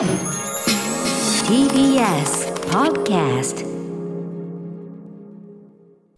TBS Podcast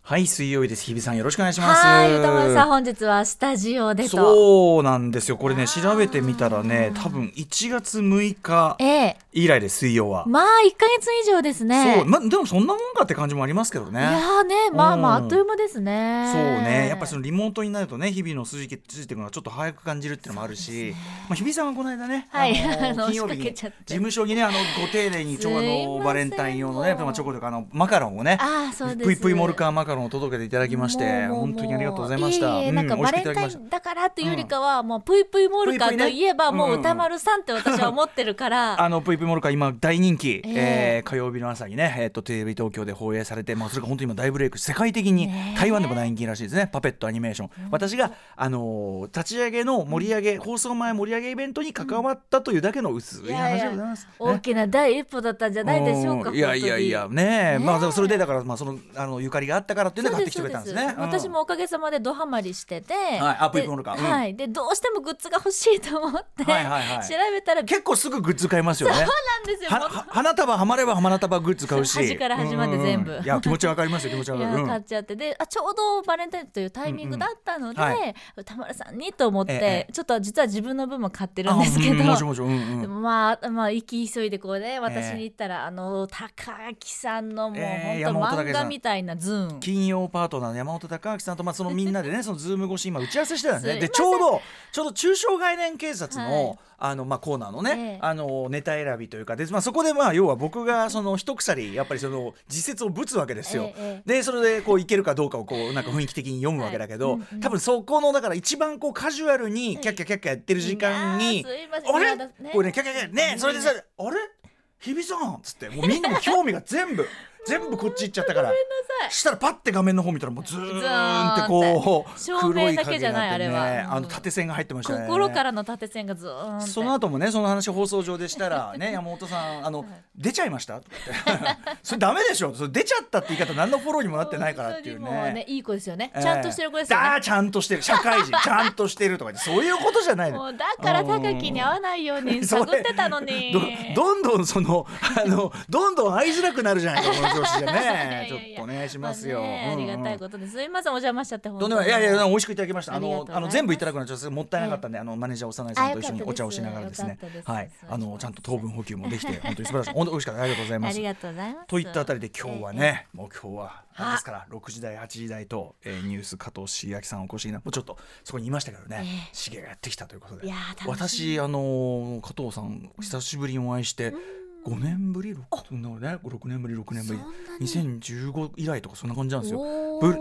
はい水曜日です。日比さんよろしくお願いします。はい、歌丸さん、本日はスタジオでと。そうなんですよ。これね調べてみたらね多分1月6日ええ以来です水曜は、まあ、一ヶ月以上ですね。そうまでもそんなもんかって感じもありますけどね。いやーね、まあまあ、うんあっという間ですね。そうね。やっぱそのリモートになるとね日々の数字ついていくのがちょっと早く感じるっていうのもあるし、まあ、日比さんはこの間ね、はい。あの 金曜日に事務所にねあのご丁寧にちょあのバレンタイン用のねチョコとかあのマカロンをねああ、そうです。ぷいぷいモルカーマカロンを届けていただきまして本当にありがとうございました。いえいえうんなんかバレンタインだからというよりかは、もうぷいぷいモルカーといえば、もう歌丸さんって私は思ってるから。あのぷいモルカー今大人気、ええ。えー火曜日の朝にね、えー、とテレビ東京で放映されて、まあ、それが本当に今大ブレイク世界的に台湾でも大人気らしいですね。パペットアニメーション、私が、あのー立ち上げの盛り上げ放送前盛り上げイベントに関わったというだけの薄い話でございます。大きな第一歩だったんじゃないでしょうか。んいやいやいや本ねまあそれでだからまあそのあのゆかりがあったからっていうので買ってきてくれたんですね。うん。私もおかげさまでドハマりしてて、はいあぷいぷいモルでカ。ーうんはい、でどうしてもグッズが欲しいと思って、はいはいはい。調べたら結構すぐグッズ買いますよね。そうなんですよ。花束はまれば花束グッズ買うし。端から端まで全部。いや気持ちわかりますよ気持ちわいかる、買っちゃって。であちょうどバレンタインというタイミングだったので、田村さんにと思って、ええちょっと実は自分の分も買ってるんですけど。でもまあまあ行き急いでこうね私に行ったら、あの高木さんのもう、ええ本当漫画みたいなズーン。金曜パートナーの山本隆明さんと、まあ、そのみんなでね その Zoom 越し今打ち合わせしてたん。ででちょうどちょうど抽象概念警察の,、はいあのまあ、コーナーのね、ええ。あのネタ選びというかで、まあ、そこでまあ要は僕がその一鎖やっぱりその自説をぶつわけですよ。でそれでこういけるかどうかをこうなんか雰囲気的に読むわけだけど、多分そこのだから一番こうカジュアルにキャッキャキャッキャやってる時間にあれ？これねキャッキャキャねそれでさあれ？日比さん？っつってもうみんなも興味が全部全部こっち行っちゃったから。したらパッて画面の方見たらもうズーンってこう照明だけじゃないあってねあれはあの縦線が入ってましたね。心からの縦線がずーんその後もねその話放送上でしたら ね山本さんあの出ちゃいました？って。それダメでしょ。それ出ちゃったって言い方何のフォローにもなってないからっていうね。ねいい子ですよね、ええ。ちゃんとしてる子ですよね。ちゃんとしてる。社会人。ちゃんとしてるとかそういうことじゃないの。もうだから高木に合わないように探ってたのに。どどんどんそのあのどんどん会いづらくなるじゃないかこの調子じゃね。ちょっとお願いしますよ、まあねありがたいことです。すみませんお邪魔しちゃって本とんでもない。いやいや美味しくいただきました。あのあの全部いただくのはちょっともったいなかったんで、あのマネージャー幼いさんと一緒にお茶をしながらですね。はい。あのちゃんと糖分補給もできて本当に素晴らしい。本当美味しかった。ありがとうございます。ありがとうございます。といったあたりで今日はね、もう今日はですから6時台8時台と、えーニュース加藤茂明さんお越しになもうちょっとそこにいましたけどね、ええ。茂がやってきたということで。私あのー加藤さん久しぶりにお会いして、5年ぶり 6, そんなね。6年ぶり6年ぶり。2015以来とかそんな感じなんですよ。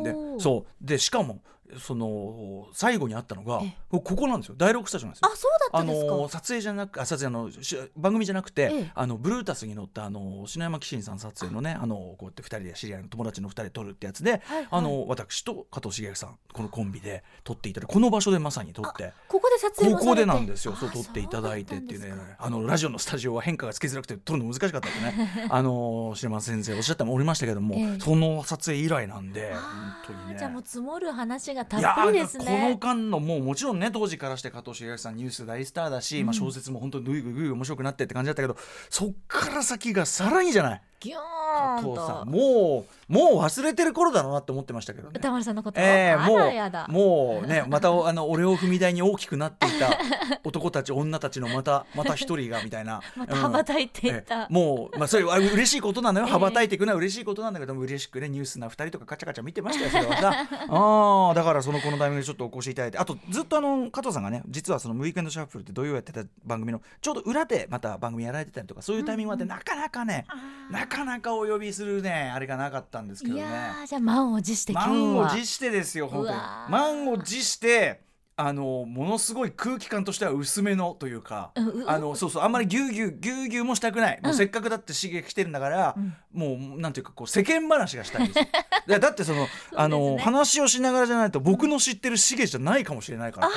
でそう。でしかもその最後に会ったのがえここなんですよ。第6スタジオなんですよ。あ。そうだったんですか。あの撮影じゃなくあ撮影あのし番組じゃなくて、ええ。あのブルータスに乗ったあの篠山紀信さん撮影のねあ。のこうやって2人で知り合いの友達の2人で撮るってやつで、はいあの私と加藤茂明さんこのコンビで撮っていただいてこの場所でまさに撮って。ここで撮影ここでなんですよ、そうあ撮っていただいてっていうね。あのラジオのスタジオは変化がつきづらくて撮るの難しかったってね。あの白松先生おっしゃっておりましたけども、ええ。その撮影以来なんで本あ当にね。ーじゃあもう積もる話がたいやっぷりですこのね。間のもうもちろんね当時からして加藤茂明さんニュース大スターだし、まあ、小説も本当にぐいぐいぐい面白くなってって感じだったけどそっから先がさらにじゃない？ギョ加ーン藤さんと。もうもう忘れてる頃だろうなって思ってましたけどね。歌丸さんのこと。ええあらやだ。もうもうねまたあの俺を踏み台に大きくなっていた男たち女たちのまたまた一人がみたいな また羽ばたいていえた。えもうまあそれは嬉しいことなのよ、ええ羽ばたいていくのは嬉しいことなんだけども嬉しくねニュースな2人とかカチャカチャ見てましたよそれはさ あーだからそのこのタイミングでちょっとお越しいただいてあとずっとあの加藤さんがね実はその「ウィークエンドシャッフル」って土曜やってた番組のちょうど裏でまた番組やられてたりとかそういうタイミングまでなかなかね、なかなかお呼びするねあれがなかったんですけどね。いやーじゃあ満を持して今日は。満を持してですよ本当に満を持してあのものすごい空気感としては薄めのというか、うんうあのそうそうあんまりギューギューギューギューもしたくない、もうせっかくだって刺激来てるんだから、もうなんていうかこう世間話がしたいんです。よ いやだってそのあの話をしながらじゃないと僕の知ってるしげじゃないかもしれないから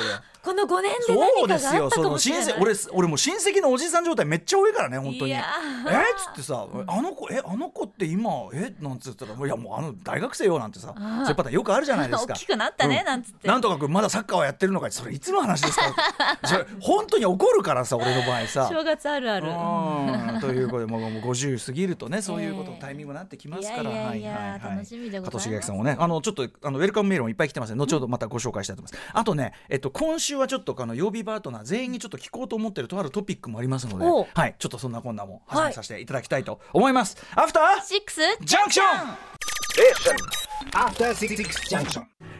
この5年でそうですよ。その俺俺もう親戚のおじさん状態めっちゃ多いからね本当に。えっーつってさ「あの子えあの子って今えなんつったら「いやもうあの大学生よ」なんてさそういうパターンよくあるじゃないですか。大きくなったねうん。なんつって。なんとか君まだサッカーはやってるのかそれいつの話ですか？それ本当に怒るからさ俺の場合さ。正月あるある。うん。ということでもうもう50過ぎるとねそういうこと、タイミングになってきますから。いやいやいやはいはいはい楽しみでございます。加藤茂明さんもねあのちょっとあのウェルカムメールもいっぱい来てますので後ほどまたご紹介したいと思います、あとねえっと今週はちょっとあの曜日パートナー全員にちょっと聞こうと思ってるとあるトピックもありますので。おはい。ちょっとそんなこんなも始めさせていただきたいと思います、アフターシックスジャンクション.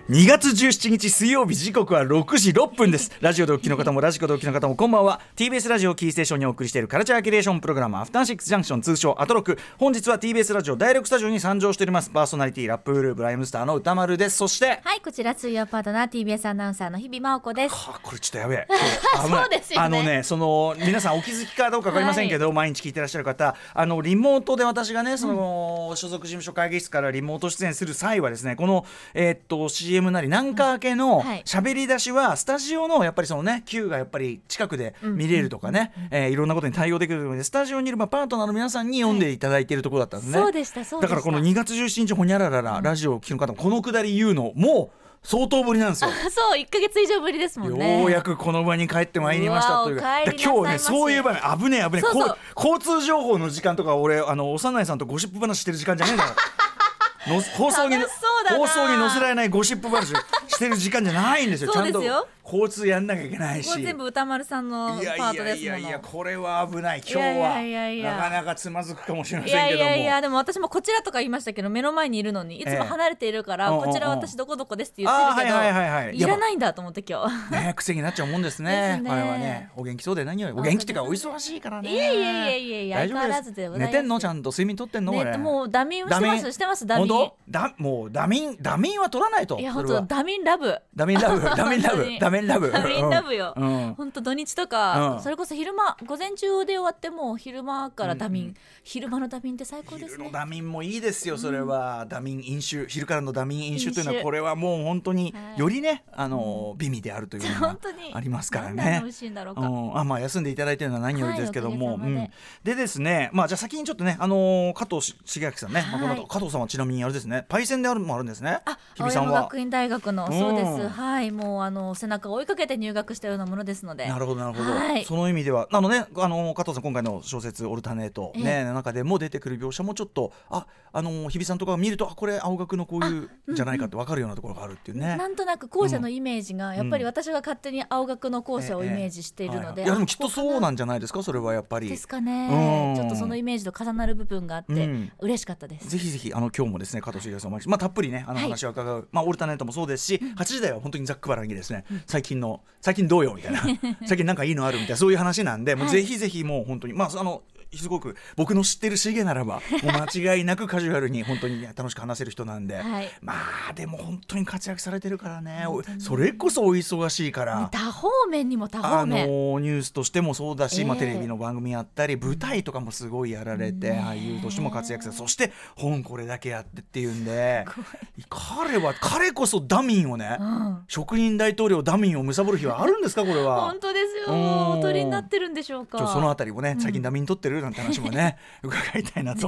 2月17日水曜日時刻は6時6分です。ラジオでお聞きの方もラジコでお聞きの方もこんばんは。TBS ラジオキーステーションにお送りしているカルチャーキュレーションプログラムアフターシックスジャンクション通称アトロク。本日は TBS ラジオ第6スタジオに参上しております。パーソナリティラップウルーブライムスターの歌丸です。そしてはいこちら水曜パートナー TBS アナウンサーの日々真央子です。あこれちょっとやべえ。そうですよね。あのねその皆さんお気づきかどうか分かりませんけど、毎日聞いてらっしゃる方あのリモートで私がねその、所属事務所会議室からリモート出演する際はですねこのえーっと CM なりなんか明けのはい。喋り出しはスタジオのやっぱりそのね Q がやっぱり近くで見れるとかね、えーいろんなことに対応できるのでスタジオにいるまあパートナーの皆さんに読んでいただいているところだったんですね、そうでしたそうでした。だからこの2月17日ほにゃららら、ラジオを聞きの方もこのくだり言うのもう相当ぶりなんですよ。そう1か月以上ぶりですもんね。ようやくこの場に帰ってまいりましたという。う今日ねそういう場面危ねえ危ねえ交通情報の時間とか俺あの幼いさんとゴシップ話してる時間じゃねえんだから の放送に放送に載せられないゴシップ話してる時間じゃないんですよ。そうですよ。ちゃんと交通やんなきゃいけないし。全部歌丸さんのパートですもの。やいやいやこれは危ない。今日は。なかなかつまずくかもしれませんけども。やいやでも私もこちらとか言いましたけど目の前にいるのにいつも離れているから、ええこちら私どこどこですって言ってるけど、いらないんだと思って今日。ね癖になっちゃうもんですね。あれはねお元気そうで何よりお元気っていうかお忙しいからね。いやいやいやいやいや大丈夫相変わらずで寝てんのちゃんと睡眠とってんのこれね、もうダミンしてますしてますダミンだもうダミンダミンは取らないといや本当ダミンラブダミンラブダミンラブダミンラブ。ダミンラブよ、うん。本当土日とか、うん。それこそ昼間午前中で終わってもう昼間からダミン、昼間のダミンって最高ですね。ダミンもいいですよそれは、ダミン飲酒。昼からのダミン飲酒というのはこれはもう本当にはい。よりねあの美味であるというのがありますからね。美味しいんだろうか、うん、あまあ休んでいただいてるのは何よりですけども、で。うん、でですねまあじゃあ先にちょっとねあのー加藤し茂明さんね、まあ、この加藤さんはちなみにあれですねパイセンであるもあるんですね。あ日比さんは。学院大学の。そうでうん。すはい。もうあの背中を追いかけて入学したようなものですので。なるほどなるほど、はい。その意味ではあのねあの加藤さん今回の小説「オルタネート」ええねの中でも出てくる描写もちょっとああの日比さんとかが見るとあこれ青学のこういうじゃないかって分かるようなところがあるっていうね。なんとなく校舎のイメージが、やっぱり私が勝手に青学の校舎をイメージしているので、はい。はいいやでもきっとそうなんじゃないですかそれはやっぱり。ですかね、うん。ちょっとそのイメージと重なる部分があって、うん。嬉しかったです。ぜひぜひあの今日もですね加藤茂明さんお待ちまあたっぷりねあのはい。話を伺う、まあオルタネートもそうですし、8時台は本当にざっくばらんにですね、最近の最近どうよみたいな。最近なんかいいのあるみたいな。そういう話なんで、もうはい。ぜひぜひもう本当に。まああのすごく僕の知ってるシゲならば間違いなくカジュアルに本当にね楽しく話せる人なんで、はい。まあでも本当に活躍されてるからね。おそれこそお忙しいから。多方面にも多あの方面、ニュースとしてもそうだし、まあ、ええテレビの番組やったり舞台とかもすごいやられて、俳優としても活躍されそして本これだけやってっていうんで彼は彼こそダミンをね、うん。職人大統領ダミンを貪る日はあるんですかこれは。本。当ですよ。うんお取りになってるんでしょうか。そのあたりもね最近ダミン取ってるなんて話もね、伺いたいなと。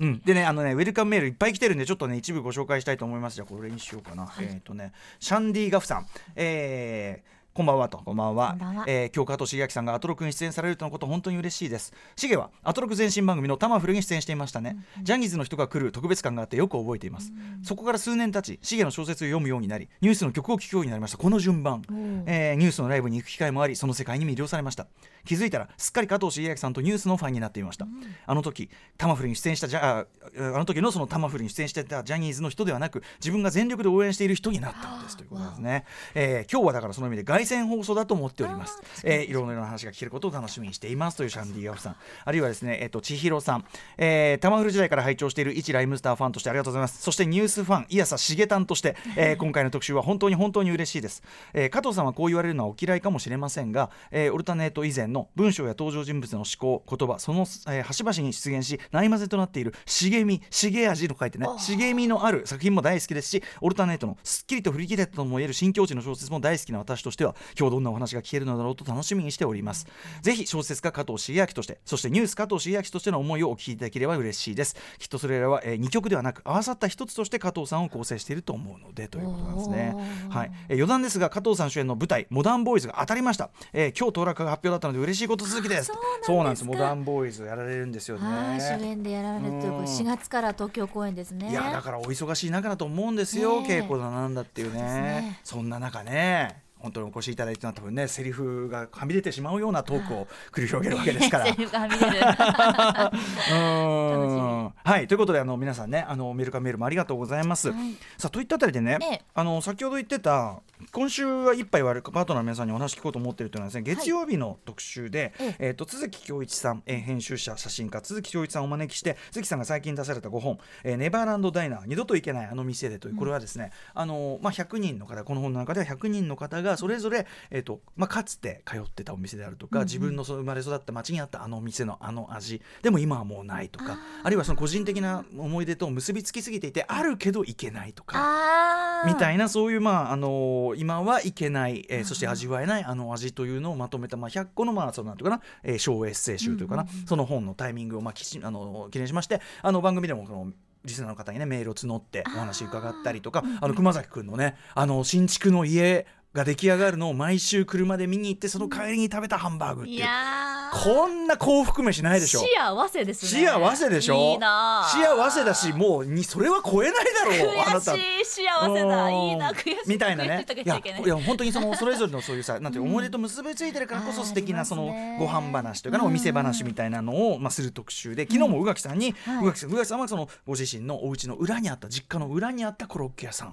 うん、でねあのねウェルカムメールいっぱい来てるんでちょっとね一部ご紹介したいと思います。じゃあこれにしようかな、えっ、とねシャンディガフさん。えーこんばんはと。こんばんは。えー今日加藤茂明さんがアトロクに出演されるとのこと本当に嬉しいです。シゲはアトロク前身番組のタマフルに出演していましたね、ジャニーズの人が来る特別感があってよく覚えています、そこから数年経ちシゲの小説を読むようになりニュースの曲を聴くようになりました。この順番、えーニュースのライブに行く機会もありその世界に魅了されました。気づいたらすっかり加藤茂明さんとニュースのファンになっていました、あの時タマフルに出演したジャああの時のそのタマフルに出演してたジャニーズの人ではなく自分が全力で応援している人になったのですということですね、えー今日はだからその意味で凱旋放送だと思っております、えーいろいろな話が聞けることを楽しみにしていますというシャンディガフさん。あるいはですねえっ、と千尋さん、えー、タマフル時代から拝聴している一ライムスターファンとしてありがとうございます。そしてニュースファンいやさしげたんとして、えー 今回の特集は本当に本当に嬉しいです、えー加藤さんはこう言われるのはお嫌いかもしれませんが、えーオルタネート以前の文章や登場人物の思考言葉その、えー端々に出現しないまぜとなっている茂み茂味と書いてね茂みのある作品も大好きですしオルタネートのすっきりと振り切れたとも言える新境地の小説も大好きな私としては今日どんなお話が聞けるのだろうと楽しみにしております。ぜひ小説家加藤茂明としてそしてニュース加藤茂明としての思いをお聞きいただければ嬉しいです。きっとそれらは、えー、2曲ではなく合わさった一つとして加藤さんを構成していると思うのでということなんですね。はい、えー余談ですが加藤さん主演の舞台モダンボーイズが当たりました、えー今日当落が発表だったので嬉しいこと続きです。あそうなんですか。そうなんです。モダンボーイズやられるんですよね。はい主演でやられるということうん。4月から東京公演ですね。いやだからお忙しい中だと思うんですよ、稽古だなんだっていうね。ね。そんな中ね本当にお越しいただいてな多分ねセリフがはみ出てしまうようなトークを繰り広げるわけですから。セ。リフがはみ出る。うーんはい。ということであの皆さんねあのメールかメールもありがとうございます。はい。さあといったあたりでね、ええ。あの先ほど言ってた今週は一杯割るパートナーの皆さんにお話聞こうと思っているというのはですね月曜日の特集で、ええ。えー、と都築恭一さん、えー編集者写真家都築恭一さんをお招きして都築さんが最近出された5本「えーネバーランドダイナー二度と行けないあの店で」というこれはですね、あのまあ、100人の方この本の中では100人の方がそれぞれ、えーとまあ、かつて通ってたお店であるとか、自分のその生まれ育った町にあったあの店のあの味。でも今はもうないとかあるいはその個人的な思い出と結びつきすぎていてあるけど行けないとか。みたいなそういうまああのー今はいけない、えーそして味わえないあの味というのをまとめたまあ100個のまあそのなんていうかな、えー小エッセイ集というかな、その本のタイミングをまあきちあのー記念しましてあの番組でもこのリスナーの方にねメールを募ってお話伺ったりとかあの熊崎くんのねあの新築の家が出来上がるのを毎週車で見に行ってその帰りに食べたハンバーグっていいうやー。こんな幸福飯ないでしょ。幸せですね。幸せでしょ。い幸せだしもうにそれは超えないだろうあなた。悔しい幸せだ。いいな悔しい。みたいなね。いやいや本当にそのそれぞれのそういうさなんて思い出と結びついてるからこそ素敵なそのご飯話というかなお店話みたいなのをまあする特集で昨日も宇垣さんにはい。宇垣さん宇垣さんはそのご自身のお家の裏にあった実家の裏にあったコロッケ屋さん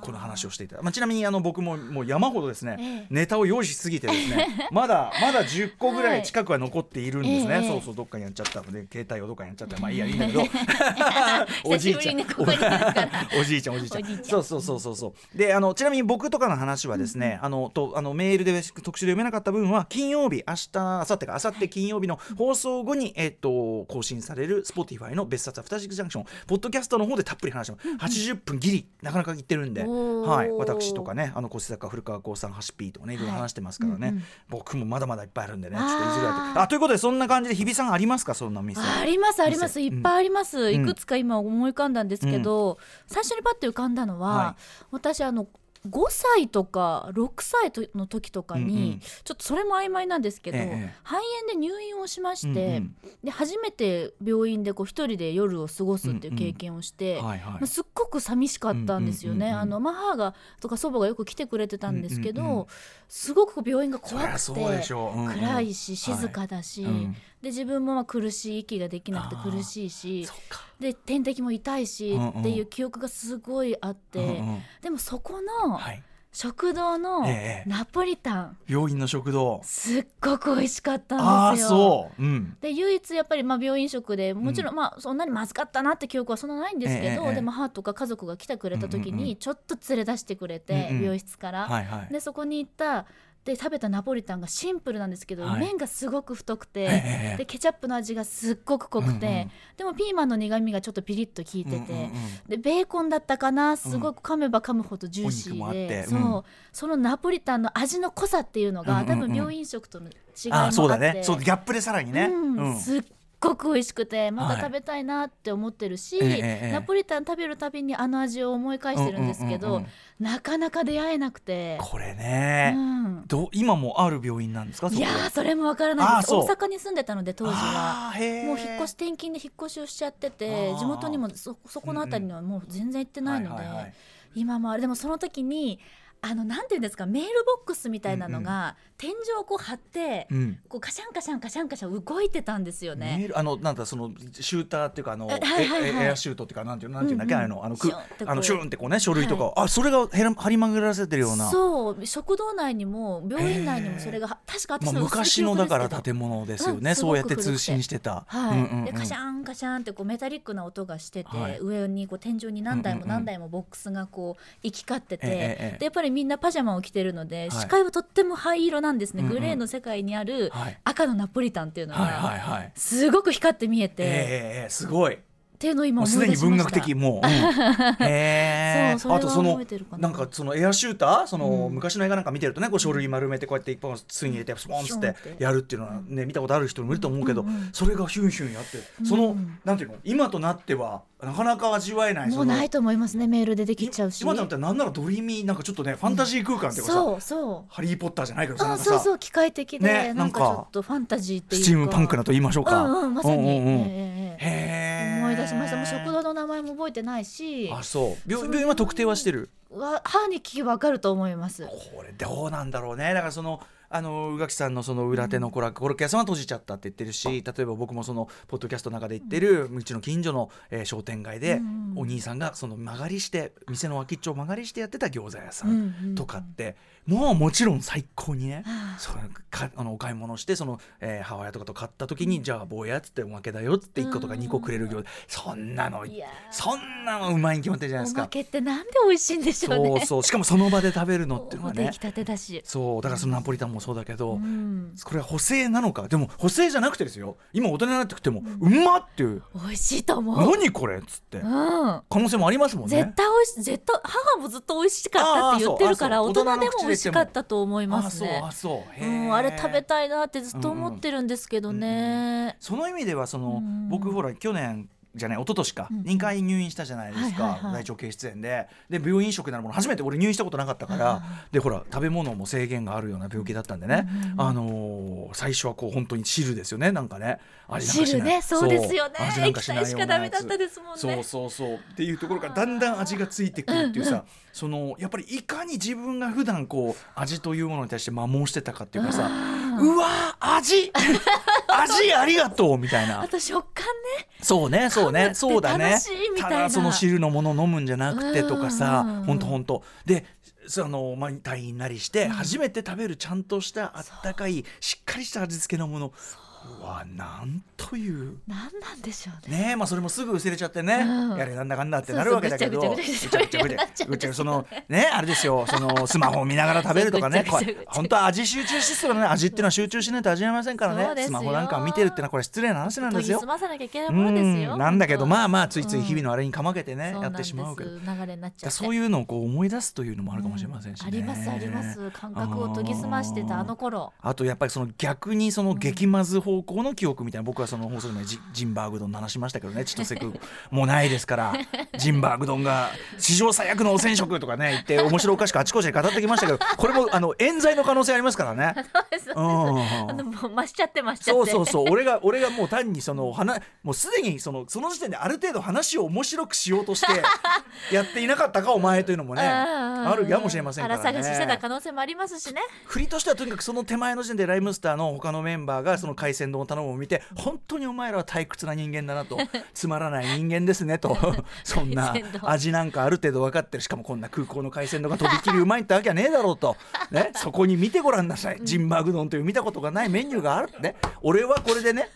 この話をしていた。まあちなみにあの僕ももう山ほどですねええ。ネタを用意しすぎてですねまだまだ10個ぐらい近くは残っているんですね。ええ。そうそうどっかにやっちゃったので携帯をどっかにやっちゃった。まあいいやいいんだけど。おじいちゃん。おじいちゃんおじいちゃん。そうそうそうそうそう。であのちなみに僕とかの話はですね、あのとあのメールで特集で読めなかった分は金曜日明日明後日か明後日金曜日の放送後に、えっと更新される Spotify の別冊アフターシックスジャンクション。ポッドキャストの方でたっぷり話してます。80分ギリなかなかいってるんで、はい、私とかねあの小作家古川光さんハシピーとかねいろいろ話してますからね、はいうんうん。僕もまだまだいっぱいあるんでねちょっといずれはとあということでそんな感じで日比さんありますか？そんな店。ありますあります。店。いっぱいあります、ん。いくつか今思い浮かんだんですけど、最初にパッと浮かんだのは、は私あの5歳とか6歳との時とかに、うんうん。ちょっとそれも曖昧なんですけど、ええ肺炎で入院をしまして、うんうん。で初めて病院でこう一人で夜を過ごすっていう経験をして、すっごく寂しかったんですよね。あのまあ母がとか祖母がよく来てくれてたんですけど、すごく病院が怖くてうんうん。暗いし静かだし、はい。うんで自分もまあ苦しい息ができなくて苦しいしで点滴も痛いしっていう記憶がすごいあって、うんうん。でもそこのはい。食堂のええナポリタン、病院の食堂。すっごく美味しかったんですよ。そう、うん、で唯一やっぱりまあ病院食でもちろんまあそんなにまずかったなって記憶はそんなないんですけど、ええでも母とか家族が来てくれた時にちょっと連れ出してくれて、うんうん。病室から、はいはい。でそこに行ったで食べたナポリタンがシンプルなんですけど、はい。麺がすごく太くて、ええでケチャップの味がすっごく濃くて、うんうんでもピーマンの苦みがちょっとピリッと効いてて、うんうんうんでベーコンだったかなすごく噛めば噛むほどジューシーで、うん。そう。そのナポリタンの味の濃さっていうのが、うんうんうん多分病院食との違いもあって。そうだね。そうギャップでさらにね、うん。うん。すっごく美味しくてまはい。た食べたいなって思ってるし、ええええナポリタン食べるたびにあの味を思い返してるんですけど、うんうんうんうん。なかなか出会えなくて。これね、うん。どう今もある病院なんですか？そいこやーそれもわからないです。大阪に住んでたので当時は。もう引っ越し転勤で引っ越しをしちゃってて地元にもそそこの辺りにはもう全然行ってないので、はいはいはい。今もあれでもその時にあのなんていうんですかメールボックスみたいなのが、天井をこう張って、うん。こうカシャンカシャンカシャンカシャン動いてたんですよね。あのなんだそのシューターっていうかあの、えはいはいはい。エエアシュートっていうかなんていうのなんていうんだっけ、うんうん。あのあのくあのシューンってこうね書類とか、あそれがへら張り巡らせてるような。そう食堂内にも病院内にもそれが確か私まあ、の薄い昔のだから建物ですよね、うんそうやって通信してた。はい。うんうんうん。でカシャンカシャンってこうメタリックな音がしてて、はい。上にこう天井に何台もうんうんうん何台もボックスがこう行き交ってて、ええええでやっぱりみんなパジャマを着てるので、はい。視界はとっても灰色なんですね、グレーの世界にあるはい。赤のナポリタンっていうのがはい。すごく光って見えて、ええええすごい。っていうのを今すでに文学的もう、うん。へえ。あとそのな。なんかそのエアシューターその、うん。昔の映画なんか見てるとねこう書類丸めてこうやって一本筒に入れてスポンっつって。やるっていうのはね見たことある人もいると思うけど、それがヒュンヒュンやってその、うん。なんていうの？今となってはなかなか味わえないもうないと思いますねメールでできちゃうし。今となってはなんならドリーミーなんかちょっとねファンタジー空間っていうかさ、そうそう。ハリー・ポッターじゃないけどさそうそう機械的で、ねなんかちょっとファンタジーっていうか。スチームパンクだと言いましょうか。うんうんまさに、うんうんうん。へえ。思い出しました。もう食堂の名前も覚えてないし。あそう。病病院は特定はしてる？わ歯に聞けばわかると思います。これどうなんだろうね。だからそのあの宇垣さんのその裏手のコラコロッケ屋さんは閉じちゃったって言ってるし例えば僕もそのポッドキャストの中で言ってるうちの近所の、えー商店街で、うんお兄さんがその曲がりして店の脇っちょを曲がりしてやってた餃子屋さうんとかって、もうもちろん最高にね、はあ。それかあのお買い物してその、えー母親とかと買った時に、じゃあ坊やっつっておまけだよっつって1個とか2個くれる餃子、そんなのそんなのうまいに決まってるじゃないですか。おまけってなんで美味しいんでしょうね。そうそう。しかもその場で食べるのっていうのはね。たてだし、そう。だからそのナポリタンもそうだけど、うん、これは補正なのか？でも補正じゃなくてですよ。今大人になってきても、うまっっていう。美味しいと思う、何これっつって。うん、可能性もありますもんね。絶対美味しい絶対母もずっと美味しかったって言ってるから大人でも美味しかったと思いますね。あそうあそう。へうーん、あれ食べたいなってずっと思ってるんですけどね、その意味ではその、うん。僕ほら去年じゃない一昨年か、うん2回入院したじゃないですか、はいはいはい。大腸憩室炎で。で病院食なるもの初めて俺入院したことなかったから、でほら食べ物も制限があるような病気だったんでね、あのー最初はこう本当に汁ですよねなんかね。味なんか汁ねそうですよね。液体しかダメだったですもんね。そうそうそう。っていうところからだんだん味がついてくるっていうさ、そのやっぱりいかに自分が普段こう味というものに対して摩耗してたかっていうかさうわー味。味ありがとうみたいな。あと食感ね。そうねそうねそうだね。たいな。ただその汁のもの飲むんじゃなくてとかさうん。ほんとほんとでそのまあ退院なりして初めて食べるちゃんとしたあったかいしっかりした味付けのもの。うわなんという。何なんでしょうね。ねえまあそれもすぐ薄れちゃってね、うん。やれなんだかんだってなるわけだけど。ぐちゃぐちゃぐちゃぐちゃそのねあれですよ。そのスマホを見ながら食べるとかね。本当は味集中してるね。味っていうのは集中しないと味わえませんからね。スマホなんかを見てるってのはこれ失礼な話なんですよ。なん。なんだけどまあまあついつい日々のあれにかまけてね、やってしまうけど。そういうのをこう思い出すというのもあるかもしれませんしね、ありますあります。感覚を研ぎ澄ましてたあの頃。あとやっぱりその逆にその激まず方向の記憶みたいな僕はその放送でもジジンバーグ丼の話しましたけどね千歳空港もうないですからジンバーグ丼が史上最悪の汚染食とかね言って面白おかしくあちこちで語ってきましたけどこれもあの冤罪の可能性ありますからね。増しちゃって増しちゃって。そうそうそう。俺が俺がもう単にその話もうすでにそのその時点である程度話を面白くしようとしてやっていなかったかお前というのもねああるやもしれませんからね。探ししてた可能性もありますしね。振りとしてはとにかくその手前の時点でライムスターの他のメンバーがその海鮮丼を頼むのを見て本当にお前らは退屈な人間だなと。つまらない人間ですねと。そんな味なんかある程度分かってる。しかもこんな空港の海鮮丼がとびきりうまいってわけはねえだろうと、ね、そこに見てごらんなさい。ジンバーグ丼という見たことがないメニューがあるね。俺はこれでね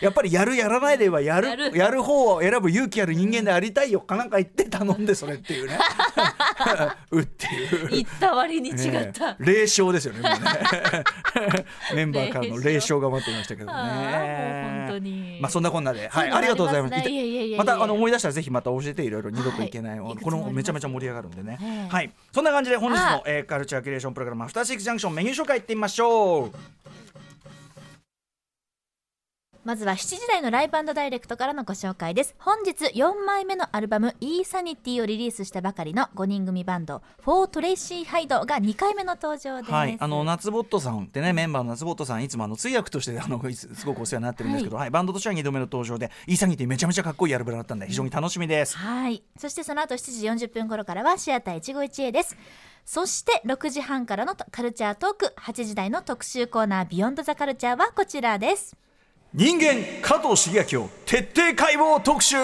やっぱりやるやらないではやるやる。やる方を選ぶ勇気ある人間でありたいよかなんか言って頼んでそれっていうね。うっていう。言った割に違った、ねえ。霊障ですよねもうね。メンバーからの霊障。が待っていましたけどね。本当に。まあそんなこんなで、はい、ありがとうございます。またあの思い出したらぜひまた教えていろいろ二度といけない、はいこれもめちゃめちゃ盛り上がるんでね、ええはい。そんな感じで本日あの、えーカルチャーキュレーションプログラムアフターシックスジャンクションメニュー紹介いってみましょうまずは7時台のライブダイレクトからのご紹介です。本日4枚目のアルバム「Ethernity」をリリースしたばかりの5人組バンド For Tracy Hyde が2回目の登場です、はい、あの夏 botさんってねメンバーの夏 botさんいつもあの通訳としてあのすごくお世話になってるんですけど、はい。バンドとしては2度目の登場で Ethernity めちゃめちゃかっこいいアルバムだったんで非常に楽しみです、はい。そしてその後7時40分頃からはシアター一期一会です。そして6時半からのカルチャートーク8時台の特集コーナー「ビヨンドザカルチャーはこちらです人間加藤茂明を徹底解剖特集。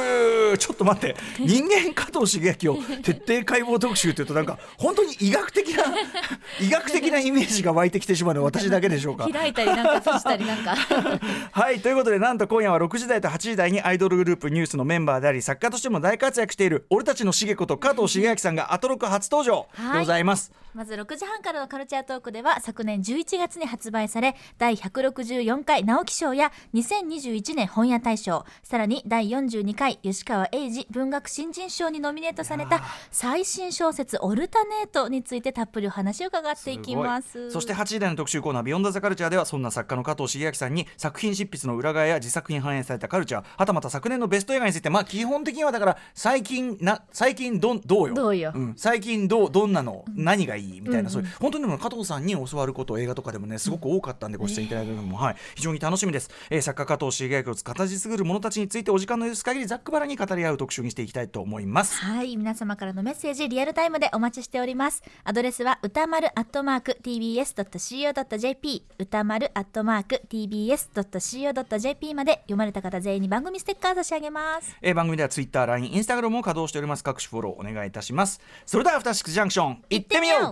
ちょっと待って。人間加藤茂明を徹底解剖特集っていうとなんか本当に医学的な 医学的なイメージが湧いてきてしまうのは私だけでしょうか。開いたりなんか閉じたりなんか。はいということでなんと今夜は6時台と8時台にアイドルグループニュースのメンバーであり作家としても大活躍している俺たちの茂子と加藤茂明さんがアトロク初登場でございます、まず6時半からのカルチャートークでは昨年11月に発売され第164回直木賞や2021年本屋大賞さらに第42回吉川英治文学新人賞にノミネートされた最新小説「オルタネート」についてたっぷりお話を伺っていきます。そして8時台の特集コーナー「ビヨンドザカルチャーではそんな作家の加藤茂明さんに作品執筆の裏側や自作品反映されたカルチャーはたまた昨年のベスト映画についてまあ基本的にはだから最近な最近どんどうよ？どうよ。ん。最近どうどんなの？何がいい？みたいな、そういう本当にでも加藤さんに教わること映画とかでもねすごく多かったんでご出演いただいたのも、はい、非常に楽しみです、えー作家加藤茂明を形作る者たちについてお時間の許す限りざっくばらに語り合う特集にしていきたいと思います。はい皆様からのメッセージリアルタイムでお待ちしております。アドレスは歌丸アットマーク tbs.co.jp 歌丸アットマーク tbs.co.jp まで読まれた方全員に番組ステッカー差し上げます。えー番組ではツイッター、LINE、インスタグラムも稼働しております。各種フォローお願いいたします。それではアフターシックスジャンクション行ってみよう